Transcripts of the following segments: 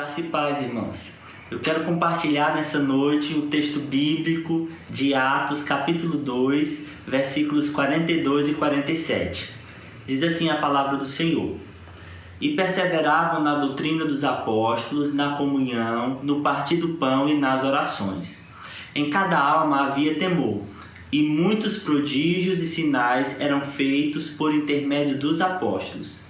Graça e paz, irmãos. Eu quero compartilhar nessa noite o texto bíblico de Atos, capítulo 2, versículos 42 e 47. Diz assim a palavra do Senhor: E perseveravam na doutrina dos apóstolos, na comunhão, no partir do pão e nas orações. Em cada alma havia temor, e muitos prodígios e sinais eram feitos por intermédio dos apóstolos.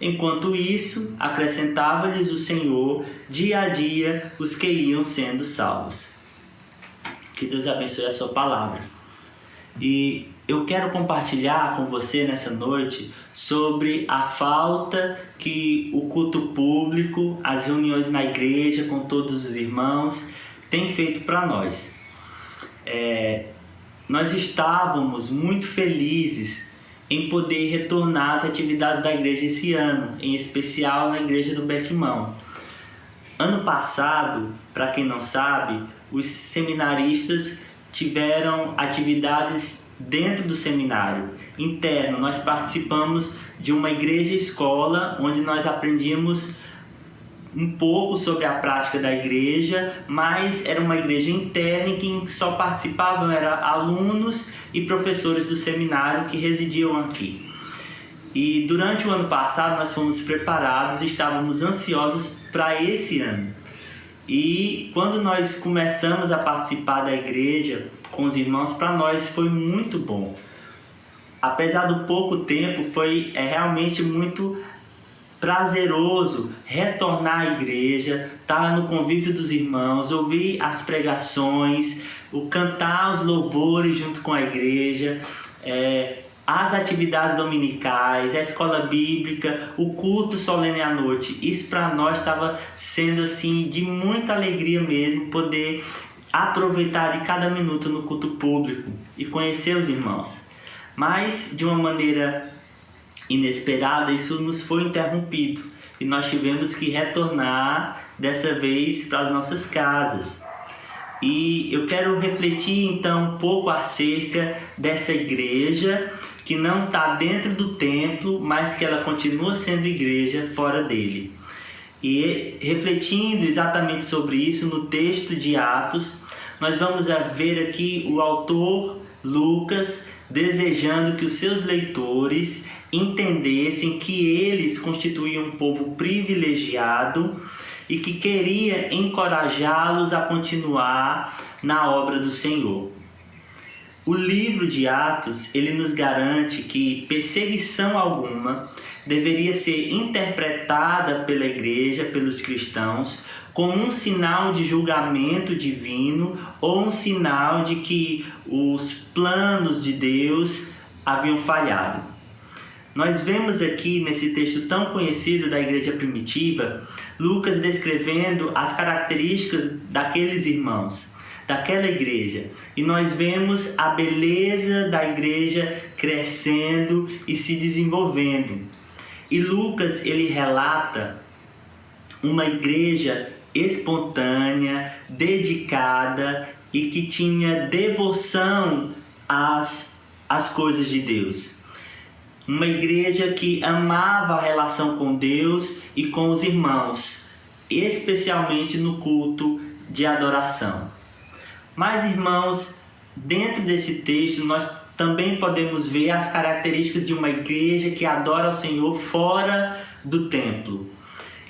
Enquanto isso, acrescentava-lhes o Senhor dia a dia os que iam sendo salvos. Que Deus abençoe a sua palavra. E eu quero compartilhar com você nessa noite sobre a falta que o culto público, as reuniões na igreja com todos os irmãos, tem feito para nós. É, nós estávamos muito felizes em poder retornar às atividades da igreja esse ano, em especial na igreja do Beckmão. Ano passado, para quem não sabe, os seminaristas tiveram atividades dentro do seminário interno. Nós participamos de uma igreja escola onde nós aprendíamos um pouco sobre a prática da igreja, mas era uma igreja interna em que só participavam era alunos e professores do seminário que residiam aqui. E durante o ano passado nós fomos preparados, estávamos ansiosos para esse ano. E quando nós começamos a participar da igreja com os irmãos, para nós foi muito bom. Apesar do pouco tempo, foi é, realmente muito prazeroso retornar à igreja, estar no convívio dos irmãos, ouvir as pregações, o cantar os louvores junto com a igreja, é, as atividades dominicais, a escola bíblica, o culto solene à noite. Isso para nós estava sendo assim de muita alegria mesmo poder aproveitar de cada minuto no culto público e conhecer os irmãos. Mas de uma maneira inesperada, isso nos foi interrompido e nós tivemos que retornar dessa vez para as nossas casas. E eu quero refletir então um pouco acerca dessa igreja que não está dentro do templo, mas que ela continua sendo igreja fora dele. E refletindo exatamente sobre isso no texto de Atos, nós vamos ver aqui o autor Lucas desejando que os seus leitores entendessem que eles constituíam um povo privilegiado e que queria encorajá-los a continuar na obra do Senhor. O livro de Atos, ele nos garante que perseguição alguma deveria ser interpretada pela igreja, pelos cristãos, como um sinal de julgamento divino ou um sinal de que os planos de Deus haviam falhado. Nós vemos aqui nesse texto tão conhecido da igreja primitiva, Lucas descrevendo as características daqueles irmãos, daquela igreja. E nós vemos a beleza da igreja crescendo e se desenvolvendo. E Lucas ele relata uma igreja espontânea, dedicada e que tinha devoção às, às coisas de Deus uma igreja que amava a relação com Deus e com os irmãos, especialmente no culto de adoração. Mas, irmãos, dentro desse texto nós também podemos ver as características de uma igreja que adora ao Senhor fora do templo.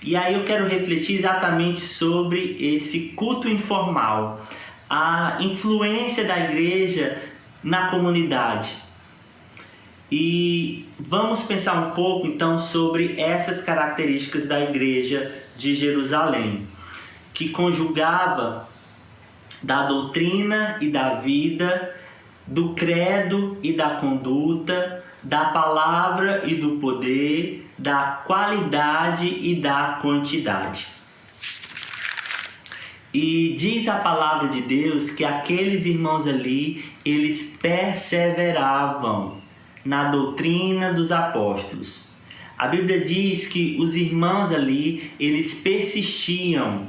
E aí eu quero refletir exatamente sobre esse culto informal, a influência da igreja na comunidade. E vamos pensar um pouco então sobre essas características da igreja de Jerusalém, que conjugava da doutrina e da vida, do credo e da conduta, da palavra e do poder, da qualidade e da quantidade. E diz a palavra de Deus que aqueles irmãos ali, eles perseveravam na doutrina dos apóstolos. A Bíblia diz que os irmãos ali, eles persistiam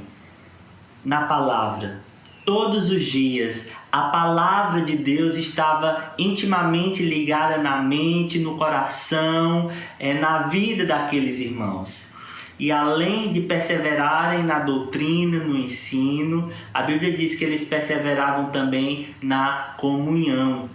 na palavra. Todos os dias, a palavra de Deus estava intimamente ligada na mente, no coração, é, na vida daqueles irmãos. E além de perseverarem na doutrina, no ensino, a Bíblia diz que eles perseveravam também na comunhão.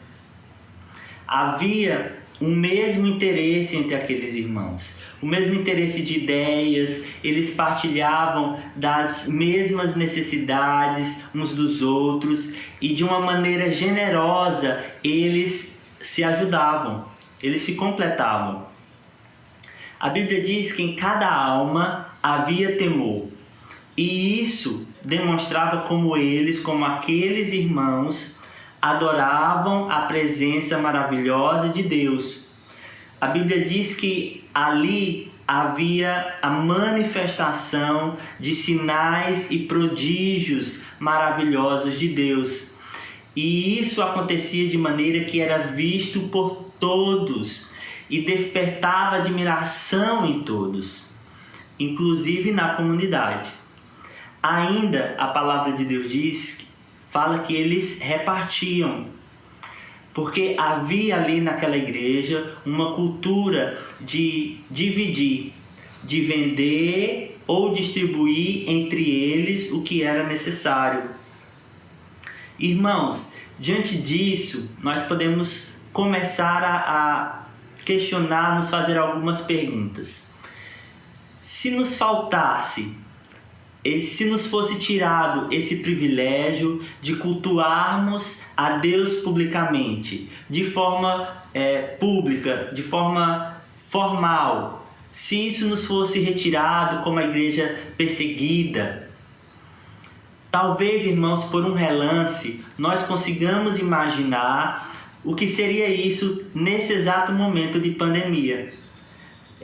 Havia o mesmo interesse entre aqueles irmãos, o mesmo interesse de ideias, eles partilhavam das mesmas necessidades uns dos outros e de uma maneira generosa eles se ajudavam, eles se completavam. A Bíblia diz que em cada alma havia temor. E isso demonstrava como eles, como aqueles irmãos, adoravam a presença maravilhosa de Deus. A Bíblia diz que ali havia a manifestação de sinais e prodígios maravilhosos de Deus. E isso acontecia de maneira que era visto por todos e despertava admiração em todos, inclusive na comunidade. Ainda a palavra de Deus diz, fala que eles repartiam, porque havia ali naquela igreja uma cultura de dividir, de vender ou distribuir entre eles o que era necessário. Irmãos, diante disso, nós podemos começar a, a questionar, nos fazer algumas perguntas. Se nos faltasse, se nos fosse tirado esse privilégio de cultuarmos a Deus publicamente, de forma é, pública, de forma formal, se isso nos fosse retirado como a igreja perseguida, talvez, irmãos, por um relance, nós consigamos imaginar o que seria isso nesse exato momento de pandemia.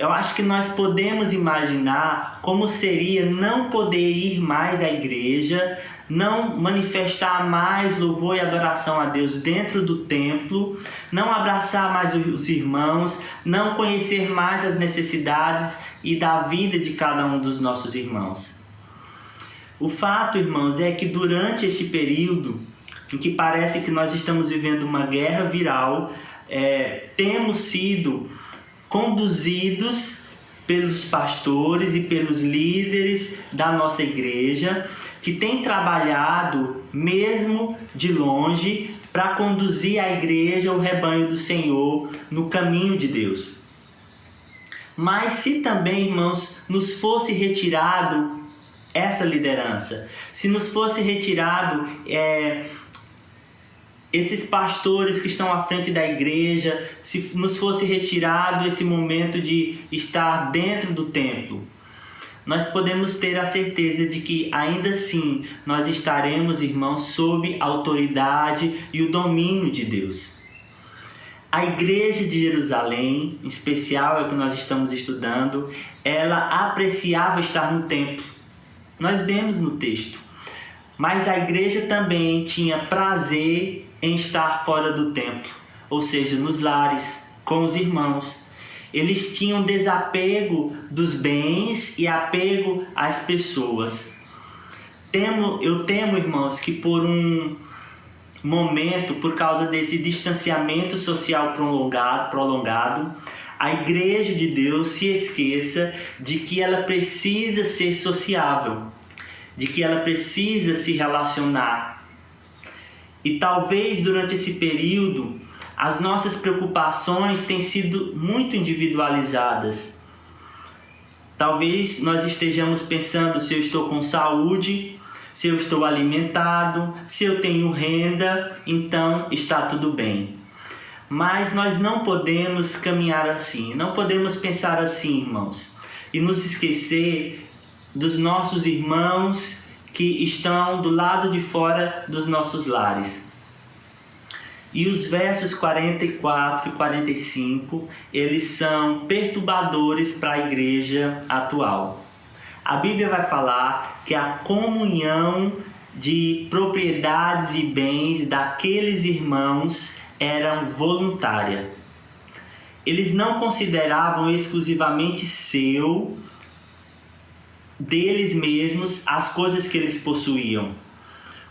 Eu acho que nós podemos imaginar como seria não poder ir mais à igreja, não manifestar mais louvor e adoração a Deus dentro do templo, não abraçar mais os irmãos, não conhecer mais as necessidades e da vida de cada um dos nossos irmãos. O fato, irmãos, é que durante este período em que parece que nós estamos vivendo uma guerra viral, é, temos sido conduzidos pelos pastores e pelos líderes da nossa igreja, que têm trabalhado mesmo de longe para conduzir a igreja, o rebanho do Senhor, no caminho de Deus. Mas se também, irmãos, nos fosse retirado essa liderança, se nos fosse retirado é, esses pastores que estão à frente da igreja, se nos fosse retirado esse momento de estar dentro do templo, nós podemos ter a certeza de que ainda assim nós estaremos, irmãos, sob a autoridade e o domínio de Deus. A igreja de Jerusalém, em especial é o que nós estamos estudando, ela apreciava estar no templo. Nós vemos no texto. Mas a igreja também tinha prazer em estar fora do templo, ou seja, nos lares, com os irmãos. Eles tinham desapego dos bens e apego às pessoas. Temo, eu temo, irmãos, que por um momento, por causa desse distanciamento social prolongado, prolongado, a igreja de Deus se esqueça de que ela precisa ser sociável, de que ela precisa se relacionar, e talvez durante esse período as nossas preocupações tenham sido muito individualizadas. Talvez nós estejamos pensando se eu estou com saúde, se eu estou alimentado, se eu tenho renda, então está tudo bem. Mas nós não podemos caminhar assim, não podemos pensar assim, irmãos, e nos esquecer dos nossos irmãos que estão do lado de fora dos nossos lares. E os versos 44 e 45, eles são perturbadores para a igreja atual. A Bíblia vai falar que a comunhão de propriedades e bens daqueles irmãos era voluntária. Eles não consideravam exclusivamente seu, deles mesmos, as coisas que eles possuíam.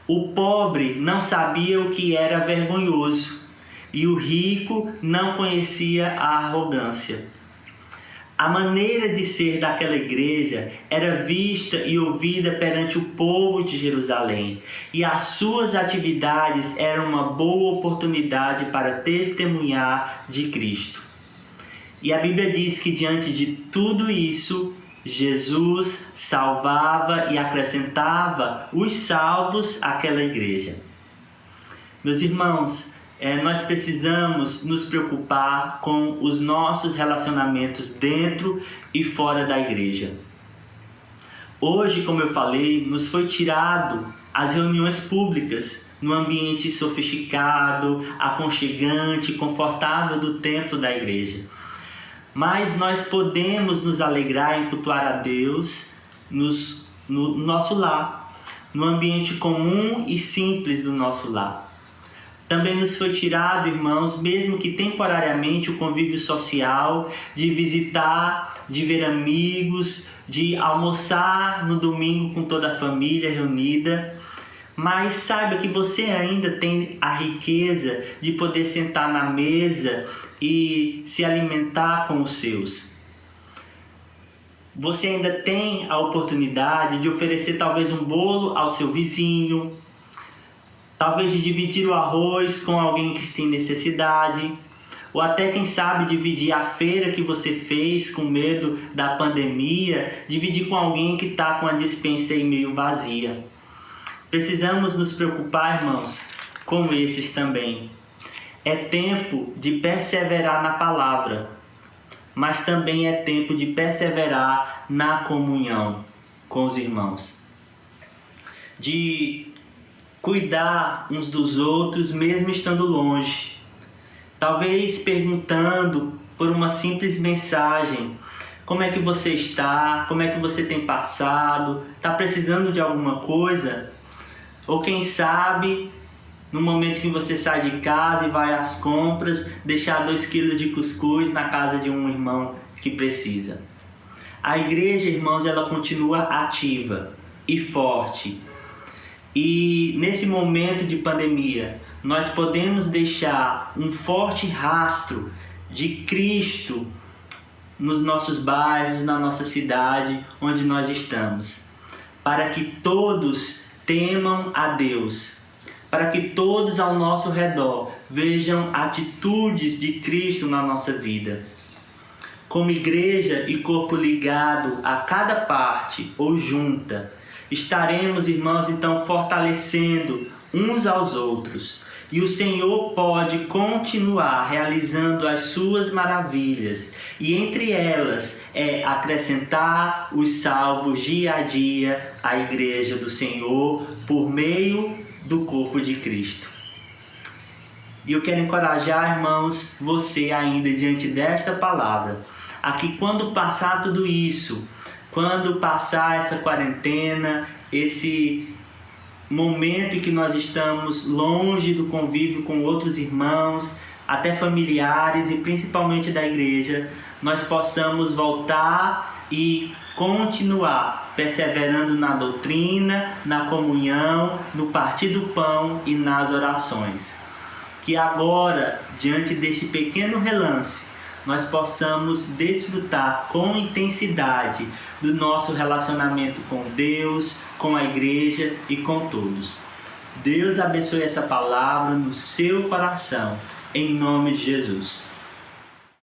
O pobre não sabia o que era vergonhoso e o rico não conhecia a arrogância. A maneira de ser daquela igreja era vista e ouvida perante o povo de Jerusalém, e as suas atividades eram uma boa oportunidade para testemunhar de Cristo. E a Bíblia diz que diante de tudo isso, Jesus salvava e acrescentava os salvos àquela igreja. Meus irmãos, é, nós precisamos nos preocupar com os nossos relacionamentos dentro e fora da igreja. Hoje, como eu falei, nos foi tirado as reuniões públicas no ambiente sofisticado, aconchegante, confortável do templo da igreja. Mas nós podemos nos alegrar em cultuar a Deus nos, no nosso lar, no ambiente comum e simples do nosso lar. Também nos foi tirado, irmãos, mesmo que temporariamente, o convívio social, de visitar, de ver amigos, de almoçar no domingo com toda a família reunida. Mas saiba que você ainda tem a riqueza de poder sentar na mesa e se alimentar com os seus. Você ainda tem a oportunidade de oferecer talvez um bolo ao seu vizinho, talvez de dividir o arroz com alguém que tem necessidade, ou até quem sabe dividir a feira que você fez com medo da pandemia, dividir com alguém que está com a dispensa aí meio vazia. Precisamos nos preocupar, irmãos, com esses também. É tempo de perseverar na palavra, mas também é tempo de perseverar na comunhão com os irmãos. De cuidar uns dos outros mesmo estando longe. Talvez perguntando por uma simples mensagem: como é que você está? Como é que você tem passado? Está precisando de alguma coisa? Ou quem sabe, no momento que você sai de casa e vai às compras, deixar dois quilos de cuscuz na casa de um irmão que precisa. A igreja, irmãos, ela continua ativa e forte e nesse momento de pandemia, nós podemos deixar um forte rastro de Cristo nos nossos bairros, na nossa cidade, onde nós estamos, para que todos temam a Deus, para que todos ao nosso redor vejam atitudes de Cristo na nossa vida. Como igreja e corpo ligado a cada parte ou junta, estaremos, irmãos, então fortalecendo uns aos outros. E o Senhor pode continuar realizando as suas maravilhas, e entre elas é acrescentar os salvos dia a dia à igreja do Senhor por meio do corpo de Cristo. E eu quero encorajar, irmãos, você ainda diante desta palavra, a que quando passar tudo isso, quando passar essa quarentena, esse momento em que nós estamos longe do convívio com outros irmãos, até familiares e principalmente da igreja, nós possamos voltar e continuar perseverando na doutrina, na comunhão, no partir do pão e nas orações. Que agora, diante deste pequeno relance, nós possamos desfrutar com intensidade do nosso relacionamento com Deus, com a igreja e com todos. Deus abençoe essa palavra no seu coração, em nome de Jesus.